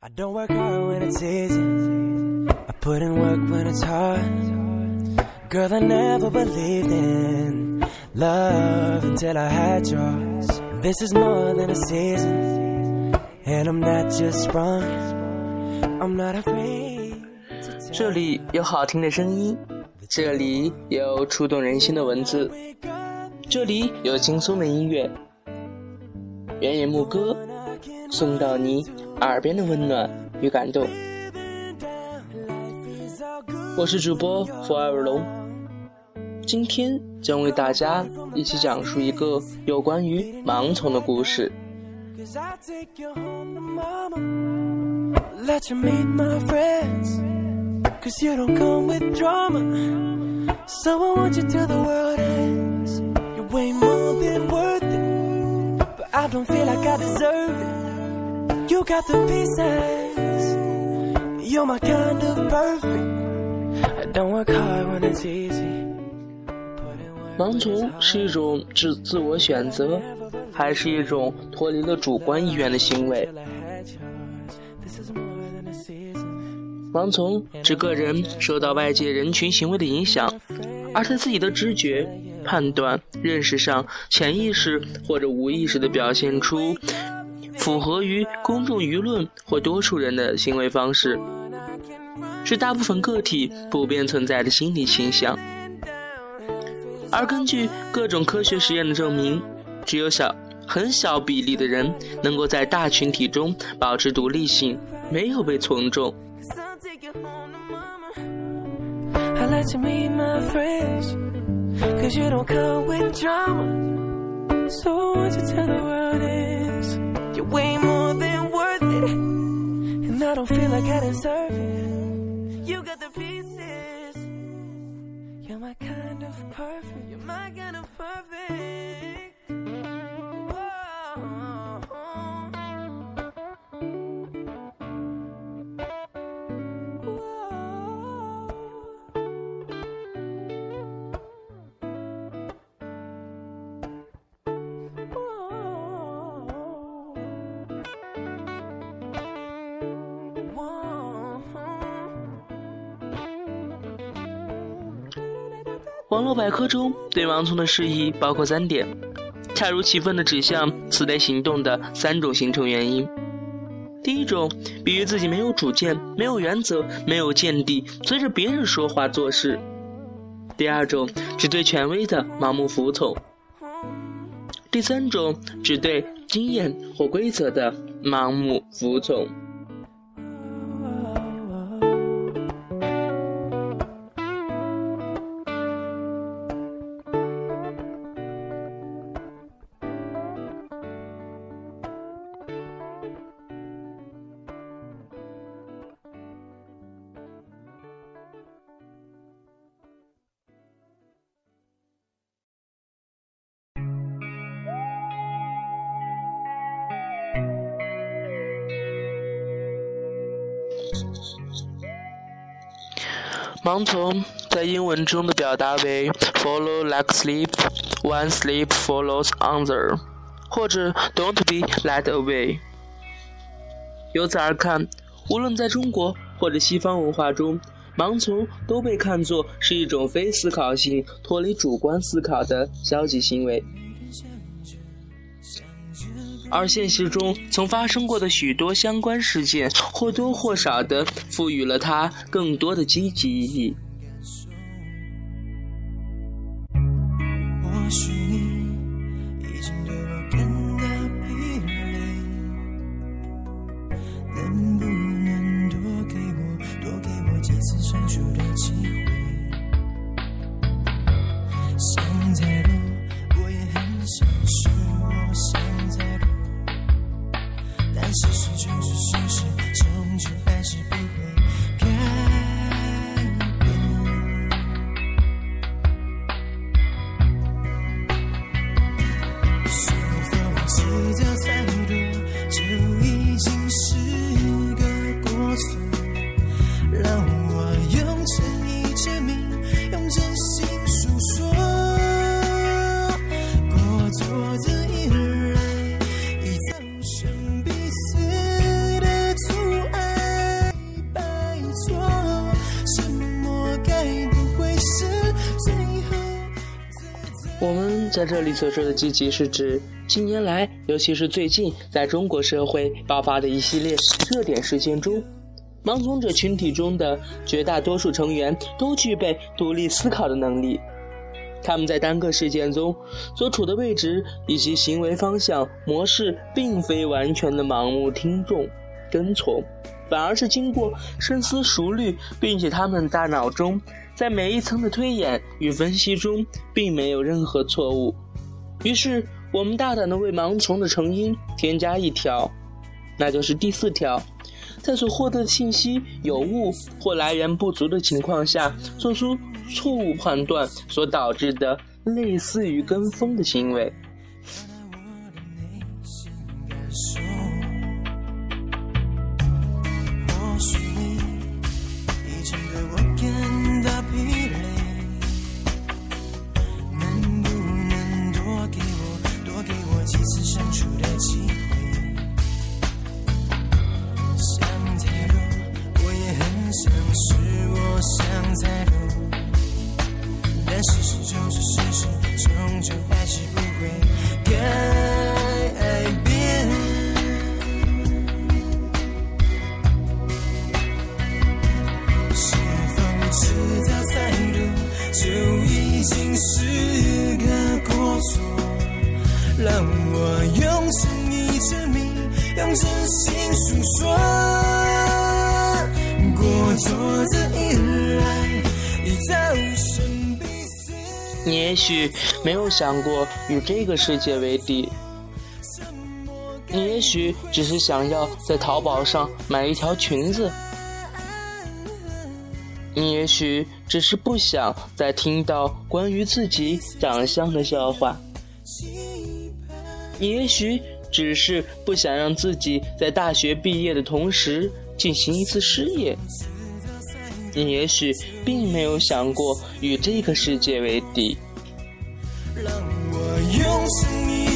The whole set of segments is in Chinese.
I don't work hard when it's easy. I put in work when it's hard. Girl, I never believed in love until I had yours. This is more than a season. And I'm not just sprung. I'm not afraid. 这里有好听的声音，这里有触动人心的文字，这里有轻松的音乐。原野牧歌送到你耳边的温暖与感动。我是主播付二龙，今天将为大家一起讲述一个有关于盲从的故事。I don't feel like I deserve it. 盲从是一种自自我选择，还是一种脱离了主观意愿的行为？盲从指个人受到外界人群行为的影响，而在自己的知觉、判断、认识上，潜意识或者无意识的表现出。符合于公众舆论或多数人的行为方式，是大部分个体普遍存在的心理倾向。而根据各种科学实验的证明，只有小很小比例的人能够在大群体中保持独立性，没有被从众。So you tell the world is you're way more than worth it. And I don't feel like I deserve it. You got the pieces. You're my kind of perfect. You're my kind of perfect. 网络百科中对盲从的释义包括三点：恰如其分地指向此类行动的三种形成原因。第一种，比喻自己没有主见、没有原则、没有见地，随着别人说话做事；第二种，只对权威的盲目服从；第三种，只对经验或规则的盲目服从。盲从在英文中的表达为 follow like sleep, one sleep follows another，或者 don't be led away。由此而看，无论在中国或者西方文化中，盲从都被看作是一种非思考性、脱离主观思考的消极行为。而现实中曾发生过的许多相关事件，或多或少地赋予了它更多的积极意义。在这里所说的积极，是指近年来，尤其是最近，在中国社会爆发的一系列热点事件中，盲从者群体中的绝大多数成员都具备独立思考的能力。他们在单个事件中所处的位置以及行为方向模式，并非完全的盲目听众跟从，反而是经过深思熟虑，并且他们大脑中。在每一层的推演与分析中，并没有任何错误。于是，我们大胆地为盲从的成因添加一条，那就是第四条：在所获得的信息有误或来源不足的情况下，做出错误判断所导致的类似于跟风的行为。你也许没有想过与这个世界为敌，你也许只是想要在淘宝上买一条裙子，你也许只是不想再听到关于自己长相的笑话，也许只是不想让自己在大学毕业的同时进行一次失业。你也许并没有想过与这个世界为敌。让我用你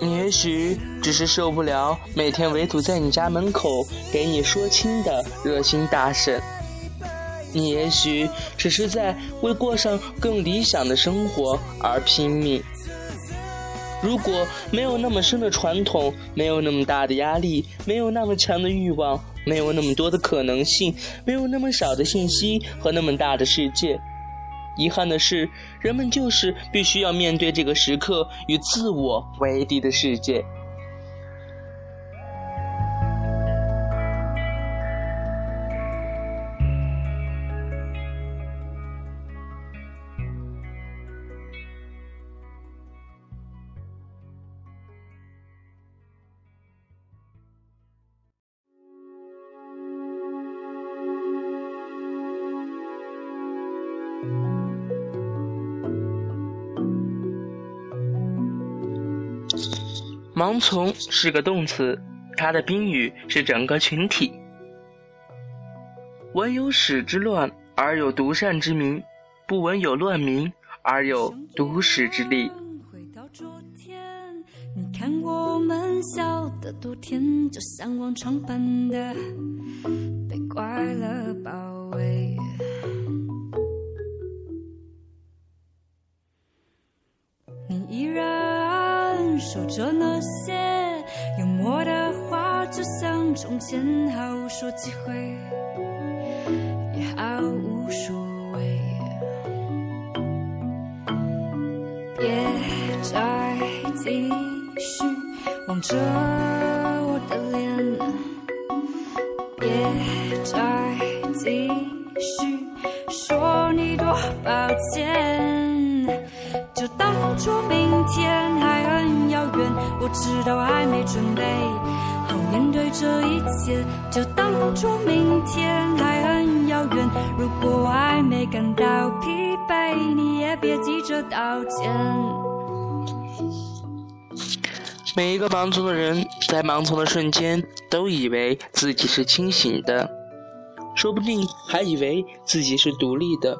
也许只是受不了每天围堵在你家门口给你说亲的热心大婶。你也许只是在为过上更理想的生活而拼命。如果没有那么深的传统，没有那么大的压力，没有那么强的欲望，没有那么多的可能性，没有那么少的信息和那么大的世界，遗憾的是，人们就是必须要面对这个时刻与自我为敌的世界。盲从是个动词，它的宾语是整个群体。闻有使之乱而有独善之名，不闻有乱民而有独使之利。回到昨天，你看我们笑得多甜，就像往常般的被快乐包守着那些幽默的话，就像从前，毫无说几回，也毫无所谓。别再继续忙着。我知道还没准备好。面对这一切，就当作明天还很遥远。如果我还没感到疲惫，你也别急着道歉。每一个盲从的人，在盲从的瞬间，都以为自己是清醒的，说不定还以为自己是独立的。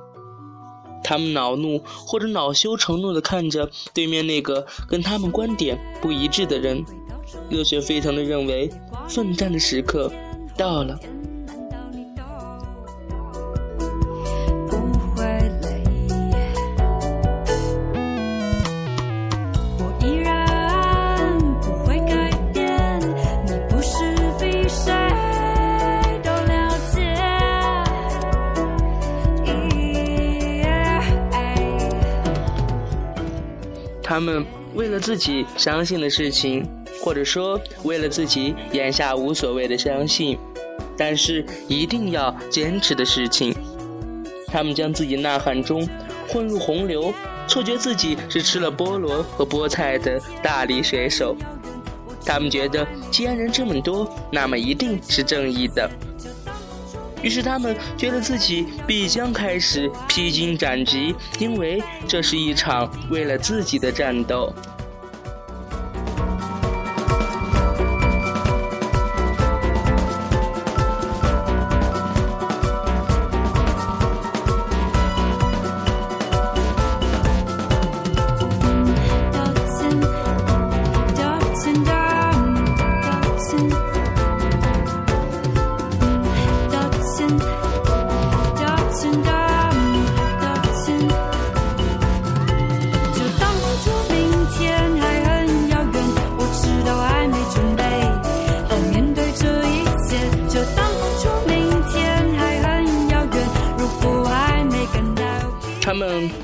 他们恼怒或者恼羞成怒地看着对面那个跟他们观点不一致的人。热血沸腾的认为，奋战的时刻到了。们为了自己相信的事情，或者说为了自己眼下无所谓的相信，但是一定要坚持的事情，他们将自己呐喊中混入洪流，错觉自己是吃了菠萝和菠菜的大力水手。他们觉得，既然人这么多，那么一定是正义的。于是他们觉得自己必将开始披荆斩棘，因为这是一场为了自己的战斗。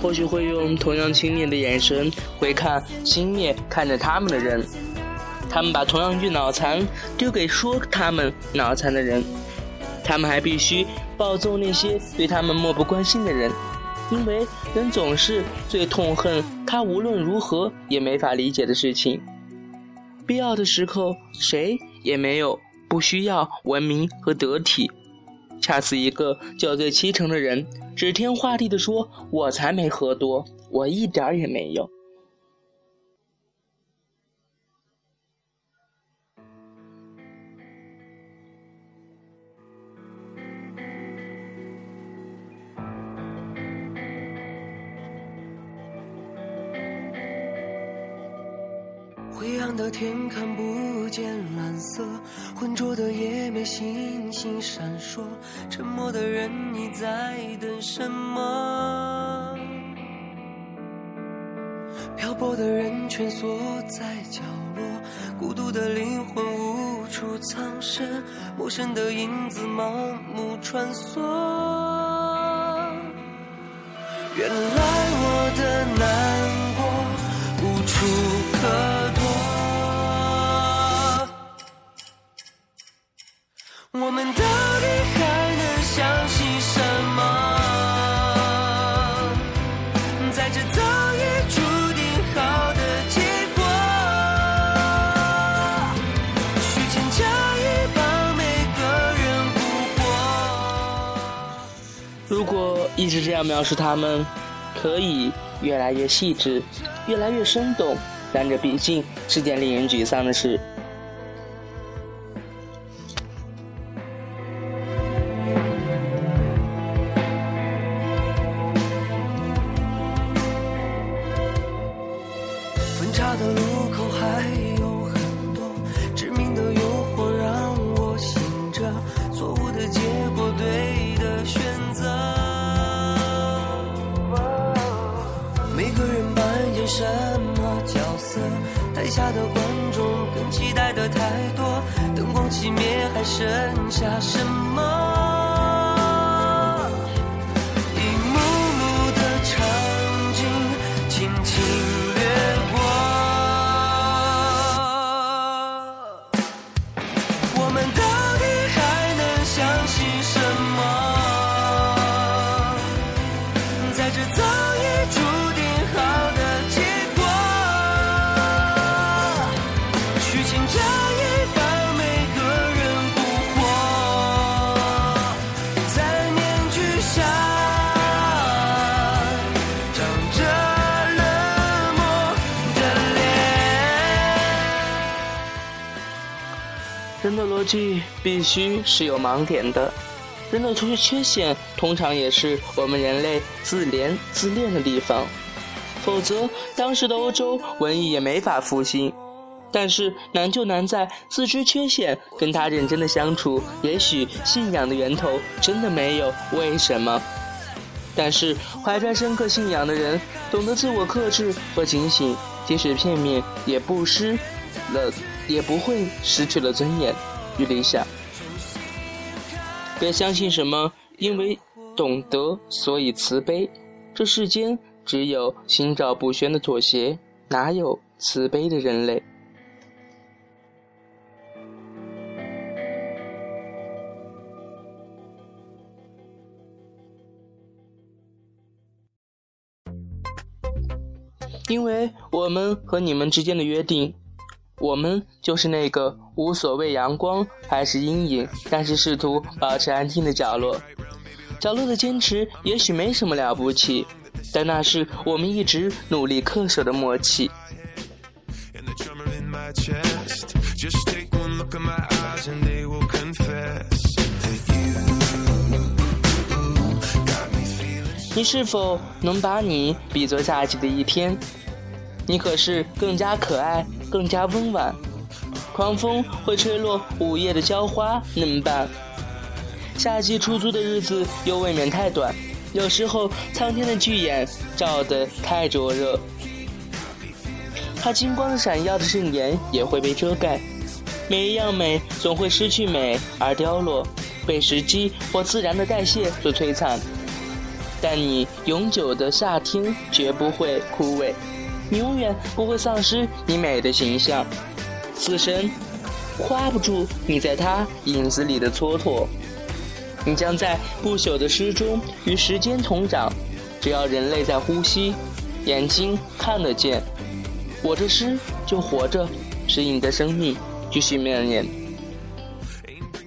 或许会用同样轻蔑的眼神回看轻蔑看着他们的人，他们把同样句脑残丢给说他们脑残的人，他们还必须暴揍那些对他们漠不关心的人，因为人总是最痛恨他无论如何也没法理解的事情。必要的时候，谁也没有不需要文明和得体。恰似一个酒醉七成的人，指天画地地说：“我才没喝多，我一点也没有。”的天看不见蓝色，浑浊的夜没星星闪烁，沉默的人你在等什么？漂泊的人蜷缩在角落，孤独的灵魂无处藏身，陌生的影子盲目穿梭。原来我的难过无处可一直这样描述他们，可以越来越细致，越来越生动，但这毕竟是件令人沮丧的事。下的观众更期待的太多，灯光熄灭，还剩下什么？人的逻辑必须是有盲点的，人的缺缺陷通常也是我们人类自怜自恋的地方，否则当时的欧洲文艺也没法复兴。但是难就难在自知缺陷，跟他认真的相处，也许信仰的源头真的没有为什么。但是怀揣深刻信仰的人，懂得自我克制和警醒，即使片面，也不失了，也不会失去了尊严与理想。别相信什么，因为懂得，所以慈悲。这世间只有心照不宣的妥协，哪有慈悲的人类？因为我们和你们之间的约定，我们就是那个无所谓阳光还是阴影，但是试图保持安静的角落。角落的坚持也许没什么了不起，但那是我们一直努力恪守的默契。你是否能把你比作夏季的一天？你可是更加可爱，更加温婉。狂风会吹落午夜的娇花，那么办？夏季出租的日子又未免太短，有时候苍天的巨眼照得太灼热，它金光闪耀的圣颜也会被遮盖。每一样美总会失去美而凋落，被时机或自然的代谢所摧残。但你永久的夏天绝不会枯萎，你永远不会丧失你美的形象。死神夸不住你在他影子里的蹉跎，你将在不朽的诗中与时间同长。只要人类在呼吸，眼睛看得见，我的诗就活着，使你的生命继续蔓延。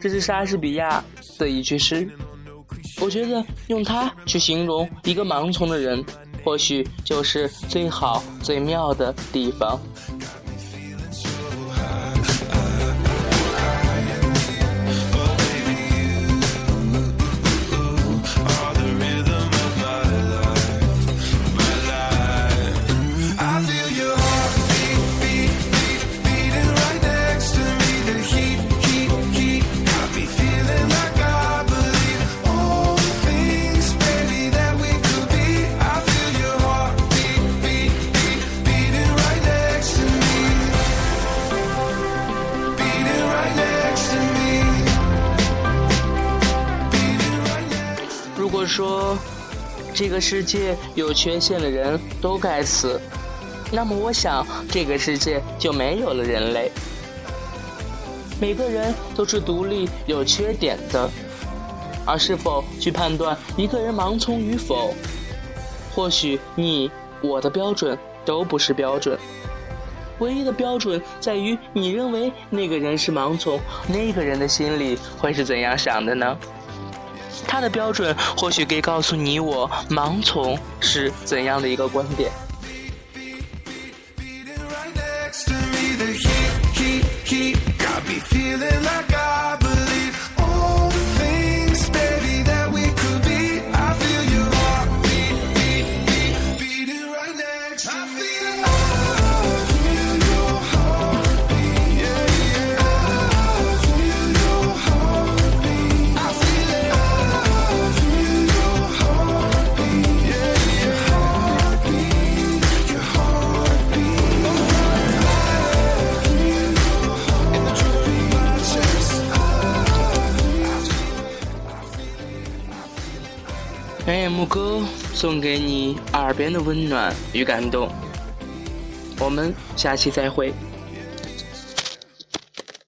这是莎士比亚的一句诗。我觉得用它去形容一个盲从的人，或许就是最好最妙的地方。说，这个世界有缺陷的人都该死，那么我想这个世界就没有了人类。每个人都是独立有缺点的，而是否去判断一个人盲从与否，或许你我的标准都不是标准，唯一的标准在于你认为那个人是盲从，那个人的心里会是怎样想的呢？他的标准或许可以告诉你我盲从是怎样的一个观点。送给你耳边的温暖与感动，我们下期再会。